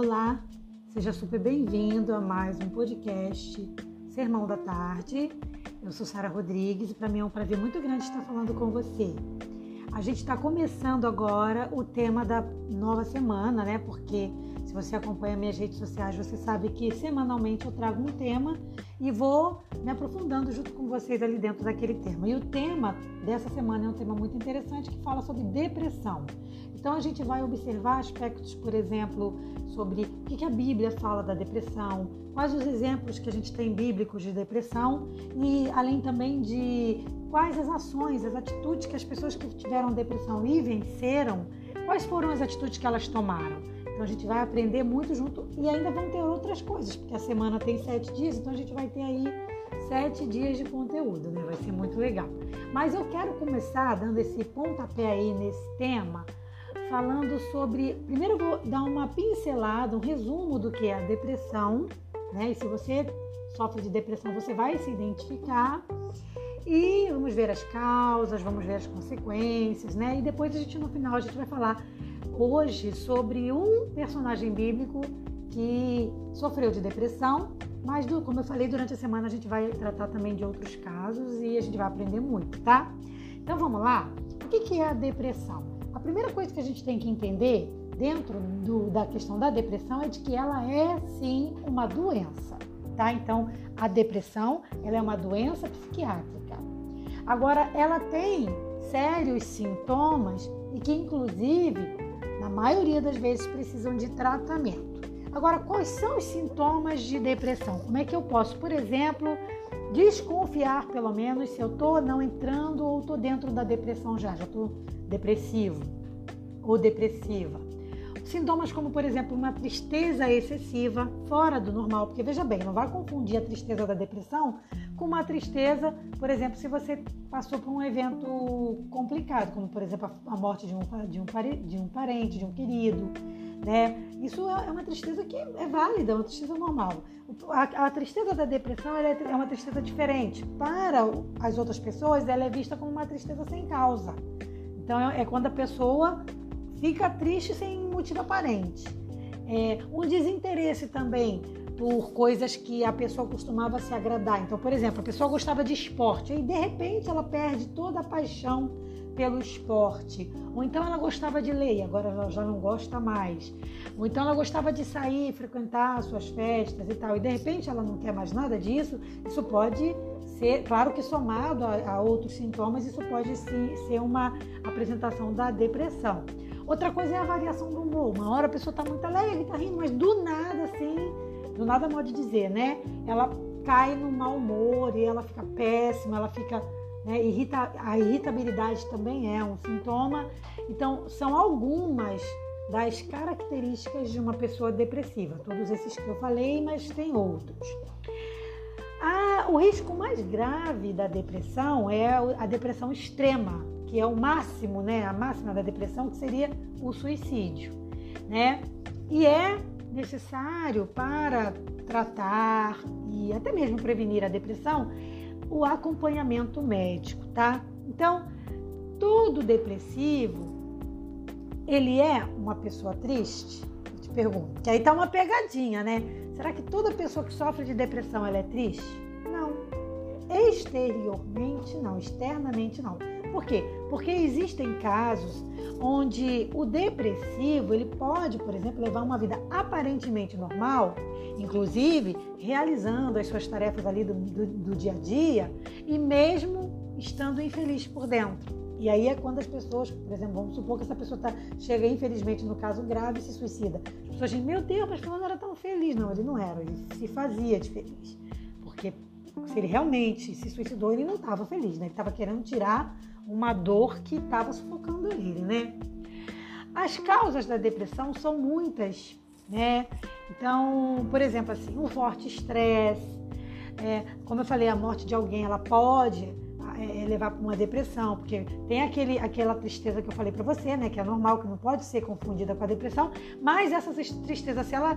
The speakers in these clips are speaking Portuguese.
Olá, seja super bem-vindo a mais um podcast Sermão da Tarde. Eu sou Sara Rodrigues e para mim é um prazer muito grande estar falando com você. A gente está começando agora o tema da nova semana, né? Porque se você acompanha minhas redes sociais, você sabe que semanalmente eu trago um tema e vou me aprofundando junto com vocês ali dentro daquele tema. E o tema dessa semana é um tema muito interessante que fala sobre depressão. Então a gente vai observar aspectos, por exemplo, sobre o que a Bíblia fala da depressão, quais os exemplos que a gente tem bíblicos de depressão e além também de quais as ações, as atitudes que as pessoas que tiveram depressão e venceram, quais foram as atitudes que elas tomaram. Então a gente vai aprender muito junto e ainda vão ter outras coisas, porque a semana tem sete dias, então a gente vai ter aí sete dias de conteúdo, né? Vai ser muito legal. Mas eu quero começar dando esse pontapé aí nesse tema falando sobre. Primeiro eu vou dar uma pincelada, um resumo do que é a depressão, né? E se você sofre de depressão, você vai se identificar. E vamos ver as causas, vamos ver as consequências, né? E depois a gente no final a gente vai falar hoje sobre um personagem bíblico que sofreu de depressão, mas do, como eu falei durante a semana a gente vai tratar também de outros casos e a gente vai aprender muito, tá? Então vamos lá. O que é a depressão? A primeira coisa que a gente tem que entender dentro do, da questão da depressão é de que ela é sim uma doença, tá? Então, a depressão ela é uma doença psiquiátrica. Agora, ela tem sérios sintomas e que, inclusive, na maioria das vezes precisam de tratamento. Agora, quais são os sintomas de depressão? Como é que eu posso, por exemplo, desconfiar pelo menos se eu estou não entrando ou estou dentro da depressão já, já estou depressivo ou depressiva. Sintomas como, por exemplo, uma tristeza excessiva, fora do normal, porque veja bem, não vai confundir a tristeza da depressão com uma tristeza, por exemplo, se você passou por um evento complicado, como por exemplo a morte de um, de um, de um parente, de um querido, né? Isso é, é uma tristeza que é válida, é uma tristeza normal. A, a tristeza da depressão é, é uma tristeza diferente. Para as outras pessoas, ela é vista como uma tristeza sem causa. Então é, é quando a pessoa fica triste sem motivo aparente. É, um desinteresse também por coisas que a pessoa costumava se agradar. Então, por exemplo, a pessoa gostava de esporte e de repente ela perde toda a paixão pelo esporte. Ou então ela gostava de ler e agora ela já não gosta mais. Ou então ela gostava de sair, frequentar suas festas e tal, e de repente ela não quer mais nada disso. Isso pode ser, claro que somado a, a outros sintomas, isso pode sim, ser uma apresentação da depressão. Outra coisa é a variação do humor. Uma hora a pessoa está muito alegre, está rindo, mas do nada, assim, do nada pode dizer, né? Ela cai no mau humor e ela fica péssima, ela fica. Né, irrita, a irritabilidade também é um sintoma. Então, são algumas das características de uma pessoa depressiva. Todos esses que eu falei, mas tem outros. Ah, o risco mais grave da depressão é a depressão extrema, que é o máximo, né, a máxima da depressão, que seria o suicídio, né? E é necessário para tratar e até mesmo prevenir a depressão o acompanhamento médico, tá? Então, todo depressivo ele é uma pessoa triste? Eu te pergunto. Que aí tá uma pegadinha, né? Será que toda pessoa que sofre de depressão ela é triste? Não. Exteriormente não, externamente não. Por quê? Porque existem casos onde o depressivo ele pode, por exemplo, levar uma vida aparentemente normal, inclusive realizando as suas tarefas ali do, do, do dia a dia, e mesmo estando infeliz por dentro. E aí é quando as pessoas, por exemplo, vamos supor que essa pessoa tá, chega, infelizmente, no caso grave e se suicida. As pessoas dizem, meu Deus, mas fulano era tão feliz. Não, ele não era, ele se fazia de feliz. Porque se ele realmente se suicidou, ele não estava feliz, né? Ele estava querendo tirar uma dor que estava sufocando ele, né? As causas da depressão são muitas, né? Então, por exemplo, assim, um forte estresse, é, como eu falei, a morte de alguém, ela pode é, é, levar para uma depressão, porque tem aquele, aquela tristeza que eu falei para você, né, que é normal, que não pode ser confundida com a depressão, mas essa tristeza, se ela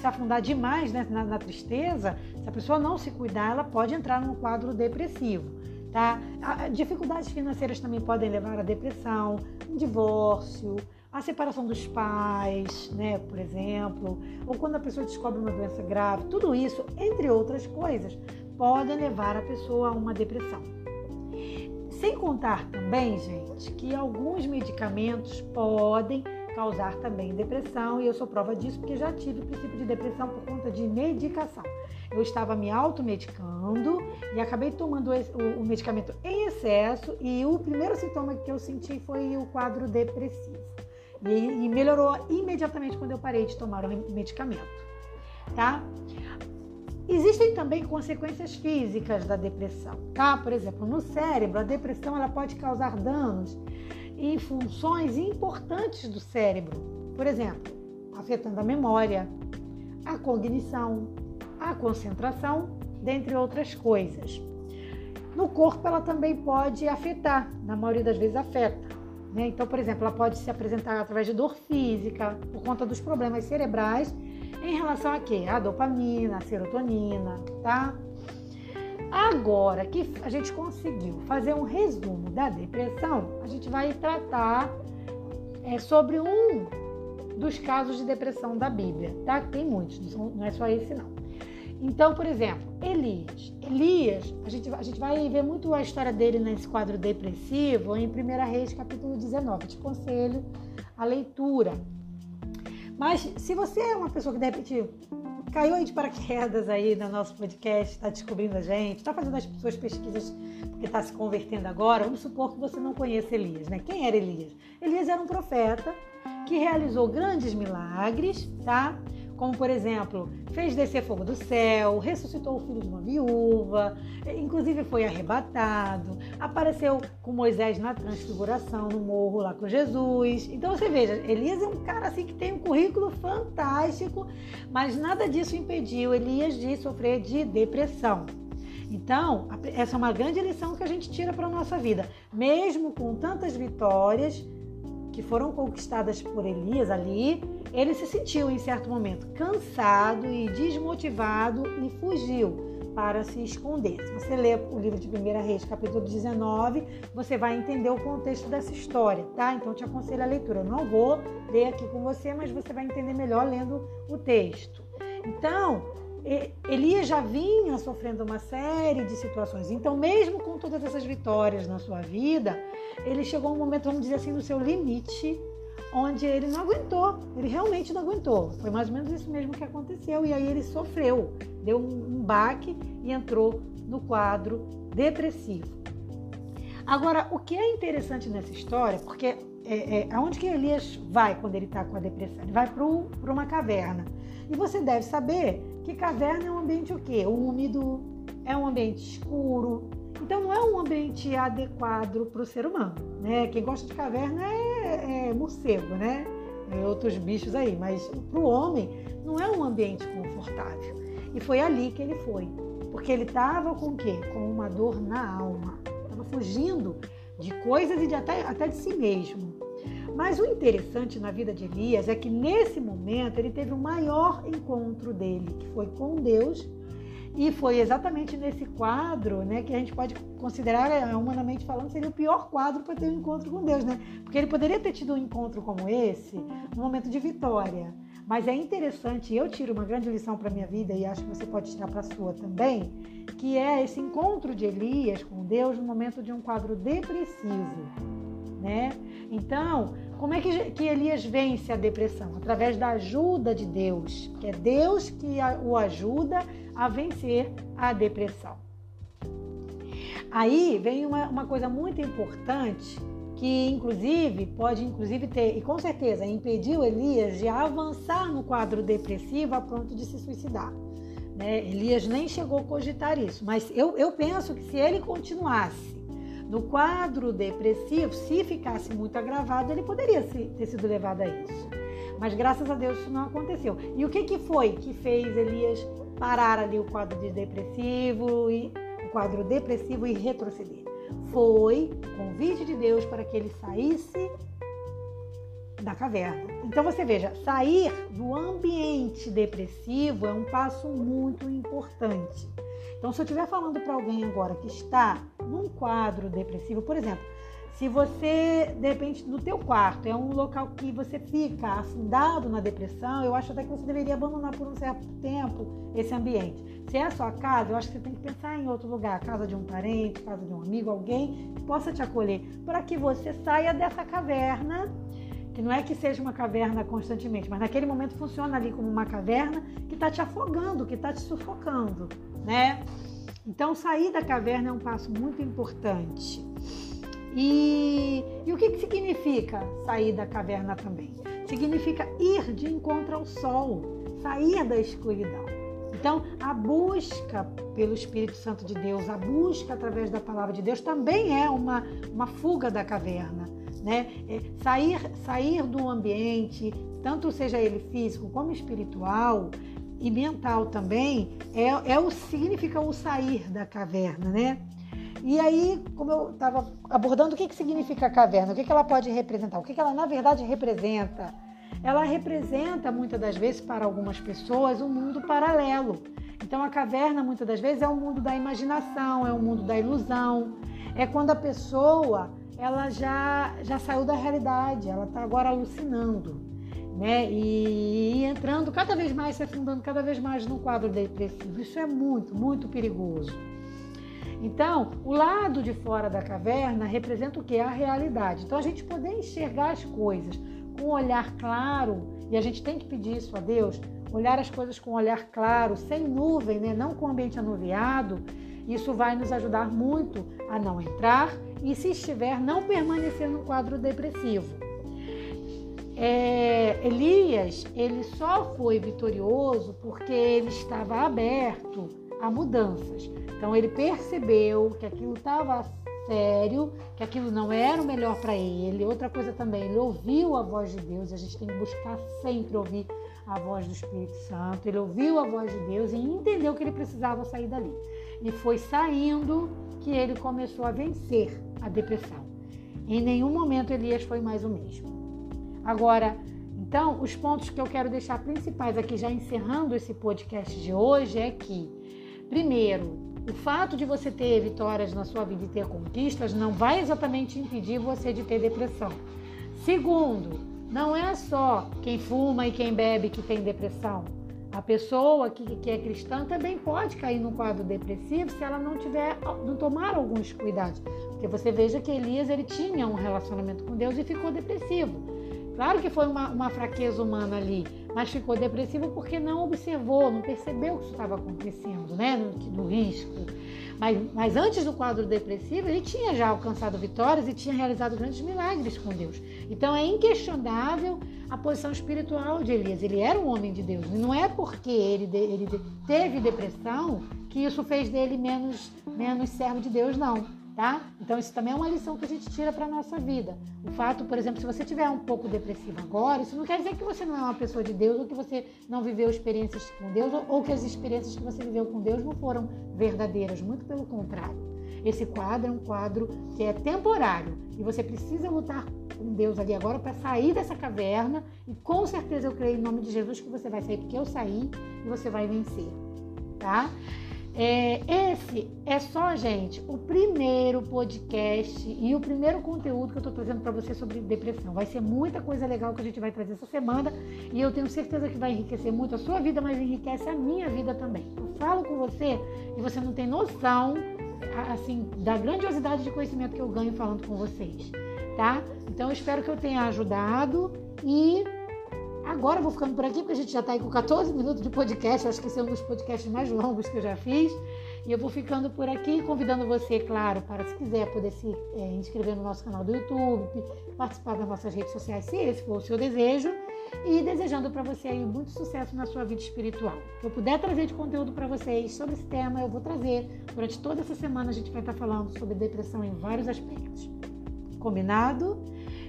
se, afundar demais né, na, na tristeza, se a pessoa não se cuidar, ela pode entrar num quadro depressivo. Tá? Dificuldades financeiras também podem levar à depressão, um divórcio, a separação dos pais, né, por exemplo, ou quando a pessoa descobre uma doença grave, tudo isso, entre outras coisas, podem levar a pessoa a uma depressão. Sem contar também, gente, que alguns medicamentos podem causar também depressão, e eu sou prova disso porque já tive princípio de depressão por conta de medicação. Eu estava me automedicando e acabei tomando o medicamento em excesso, e o primeiro sintoma que eu senti foi o quadro depressivo. E, melhorou imediatamente quando eu parei de tomar o medicamento, tá? Existem também consequências físicas da depressão, tá? Por exemplo, no cérebro, a depressão ela pode causar danos em funções importantes do cérebro. Por exemplo, afetando a memória, a cognição, a concentração, dentre outras coisas. No corpo, ela também pode afetar, na maioria das vezes afeta. Né? Então, por exemplo, ela pode se apresentar através de dor física, por conta dos problemas cerebrais, em relação a quê? A dopamina, a serotonina, tá? Agora que a gente conseguiu fazer um resumo da depressão, a gente vai tratar é, sobre um dos casos de depressão da Bíblia, tá? Tem muitos, não é só esse não. Então, por exemplo, Elias. Elias, a gente, a gente vai ver muito a história dele nesse quadro depressivo em 1 Reis, capítulo 19. Eu te aconselho a leitura. Mas se você é uma pessoa que de repente caiu aí de paraquedas aí no nosso podcast, está descobrindo a gente, está fazendo as suas pesquisas porque está se convertendo agora, vamos supor que você não conheça Elias, né? Quem era Elias? Elias era um profeta que realizou grandes milagres, tá? Como por exemplo, fez descer fogo do céu, ressuscitou o filho de uma viúva, inclusive foi arrebatado, apareceu com Moisés na transfiguração no morro lá com Jesus. Então você veja, Elias é um cara assim que tem um currículo fantástico, mas nada disso impediu Elias de sofrer de depressão. Então, essa é uma grande lição que a gente tira para a nossa vida. Mesmo com tantas vitórias, que foram conquistadas por Elias ali, ele se sentiu em certo momento cansado e desmotivado e fugiu para se esconder. Se você ler o livro de 1 Reis, capítulo 19, você vai entender o contexto dessa história, tá? Então te aconselho a leitura. Eu não vou ler aqui com você, mas você vai entender melhor lendo o texto. Então, Elias já vinha sofrendo uma série de situações. Então, mesmo com todas essas vitórias na sua vida, ele chegou a um momento, vamos dizer assim, no seu limite, onde ele não aguentou, ele realmente não aguentou. Foi mais ou menos isso mesmo que aconteceu, e aí ele sofreu, deu um, baque e entrou no quadro depressivo. Agora, o que é interessante nessa história, porque é, é, aonde que Elias vai quando ele está com a depressão? Ele vai para uma caverna. E você deve saber que caverna é um ambiente o quê? Úmido, é um ambiente escuro, então não é um ambiente adequado para o ser humano, né? Quem gosta de caverna é, é morcego, né? É outros bichos aí, mas para o homem não é um ambiente confortável. E foi ali que ele foi, porque ele estava com o quê? Com uma dor na alma, estava fugindo de coisas e de até, até de si mesmo. Mas o interessante na vida de Elias é que nesse momento ele teve o maior encontro dele, que foi com Deus e foi exatamente nesse quadro, né, que a gente pode considerar, é, humanamente falando, seria o pior quadro para ter um encontro com Deus, né? Porque ele poderia ter tido um encontro como esse, um momento de vitória. Mas é interessante, eu tiro uma grande lição para minha vida e acho que você pode tirar para a sua também, que é esse encontro de Elias com Deus no momento de um quadro depressivo, né? Então, como é que, que Elias vence a depressão? Através da ajuda de Deus, que é Deus que o ajuda a vencer a depressão. Aí vem uma, uma coisa muito importante que inclusive pode inclusive ter e com certeza impediu Elias de avançar no quadro depressivo a ponto de se suicidar. Né? Elias nem chegou a cogitar isso, mas eu, eu penso que se ele continuasse no quadro depressivo, se ficasse muito agravado, ele poderia ter sido levado a isso. Mas graças a Deus isso não aconteceu. E o que, que foi que fez Elias parar ali o quadro de depressivo e o quadro depressivo e retroceder? Foi convite de Deus para que ele saísse da caverna. Então você veja, sair do ambiente depressivo é um passo muito importante. Então, se eu estiver falando para alguém agora que está num quadro depressivo, por exemplo, Se você, de repente, no teu quarto é um local que você fica afundado na depressão, eu acho até que você deveria abandonar por um certo tempo esse ambiente. Se é a sua casa, eu acho que você tem que pensar em outro lugar, casa de um parente, casa de um amigo, alguém que possa te acolher, para que você saia dessa caverna que não é que seja uma caverna constantemente, mas naquele momento funciona ali como uma caverna que está te afogando, que está te sufocando, né? Então, sair da caverna é um passo muito importante. E, e o que, que significa sair da caverna também? Significa ir de encontro ao sol, sair da escuridão. Então, a busca pelo Espírito Santo de Deus, a busca através da palavra de Deus também é uma, uma fuga da caverna. Né? É sair, sair do ambiente, tanto seja ele físico como espiritual, e mental também é, é o significa o sair da caverna, né? E aí, como eu estava abordando, o que, que significa a caverna? O que, que ela pode representar? O que, que ela, na verdade, representa? Ela representa, muitas das vezes, para algumas pessoas, um mundo paralelo. Então, a caverna, muitas das vezes, é o um mundo da imaginação, é o um mundo da ilusão. É quando a pessoa ela já, já saiu da realidade, ela está agora alucinando né? E, e, entrando cada vez mais, se afundando cada vez mais no quadro depressivo. Isso é muito, muito perigoso. Então, o lado de fora da caverna representa o que? A realidade. Então, a gente poder enxergar as coisas com um olhar claro, e a gente tem que pedir isso a Deus, olhar as coisas com um olhar claro, sem nuvem, né? não com o ambiente anuviado, isso vai nos ajudar muito a não entrar e, se estiver, não permanecer no quadro depressivo é, Elias ele só foi vitorioso porque ele estava aberto a mudanças. Então ele percebeu que aquilo estava sério, que aquilo não era o melhor para ele. Outra coisa também, ele ouviu a voz de Deus. A gente tem que buscar sempre ouvir a voz do Espírito Santo. Ele ouviu a voz de Deus e entendeu que ele precisava sair dali. E foi saindo que ele começou a vencer a depressão. Em nenhum momento Elias foi mais o mesmo. Agora, então, os pontos que eu quero deixar principais aqui, já encerrando esse podcast de hoje, é que, primeiro, o fato de você ter vitórias na sua vida e ter conquistas não vai exatamente impedir você de ter depressão. Segundo, não é só quem fuma e quem bebe que tem depressão. A pessoa que, que é cristã também pode cair num quadro depressivo se ela não tiver, não tomar alguns cuidados. Porque você veja que Elias ele tinha um relacionamento com Deus e ficou depressivo. Claro que foi uma, uma fraqueza humana ali, mas ficou depressivo porque não observou, não percebeu o que estava acontecendo, né? No risco. Mas, mas, antes do quadro depressivo, ele tinha já alcançado vitórias e tinha realizado grandes milagres com Deus. Então é inquestionável a posição espiritual de Elias. Ele era um homem de Deus. E não é porque ele, ele teve depressão que isso fez dele menos, menos servo de Deus, não tá? Então isso também é uma lição que a gente tira para nossa vida. O fato, por exemplo, se você tiver um pouco depressivo agora, isso não quer dizer que você não é uma pessoa de Deus ou que você não viveu experiências com Deus ou que as experiências que você viveu com Deus não foram verdadeiras, muito pelo contrário. Esse quadro é um quadro que é temporário e você precisa lutar com Deus ali agora para sair dessa caverna e com certeza eu creio em nome de Jesus que você vai sair porque eu saí e você vai vencer, tá? É, esse é só, gente, o primeiro podcast e o primeiro conteúdo que eu estou trazendo para você sobre depressão. Vai ser muita coisa legal que a gente vai trazer essa semana e eu tenho certeza que vai enriquecer muito a sua vida, mas enriquece a minha vida também. Eu falo com você e você não tem noção, assim, da grandiosidade de conhecimento que eu ganho falando com vocês, tá? Então eu espero que eu tenha ajudado e Agora eu vou ficando por aqui, porque a gente já está aí com 14 minutos de podcast. acho que esse é um dos podcasts mais longos que eu já fiz. E eu vou ficando por aqui, convidando você, claro, para se quiser poder se é, inscrever no nosso canal do YouTube, participar das nossas redes sociais, se esse for o seu desejo. E desejando para você aí muito sucesso na sua vida espiritual. Se eu puder trazer de conteúdo para vocês sobre esse tema, eu vou trazer. Durante toda essa semana a gente vai estar falando sobre depressão em vários aspectos. Combinado?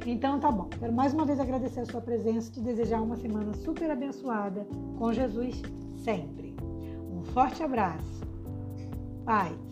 Então tá bom. Quero mais uma vez agradecer a sua presença e te desejar uma semana super abençoada com Jesus sempre. Um forte abraço. Paz.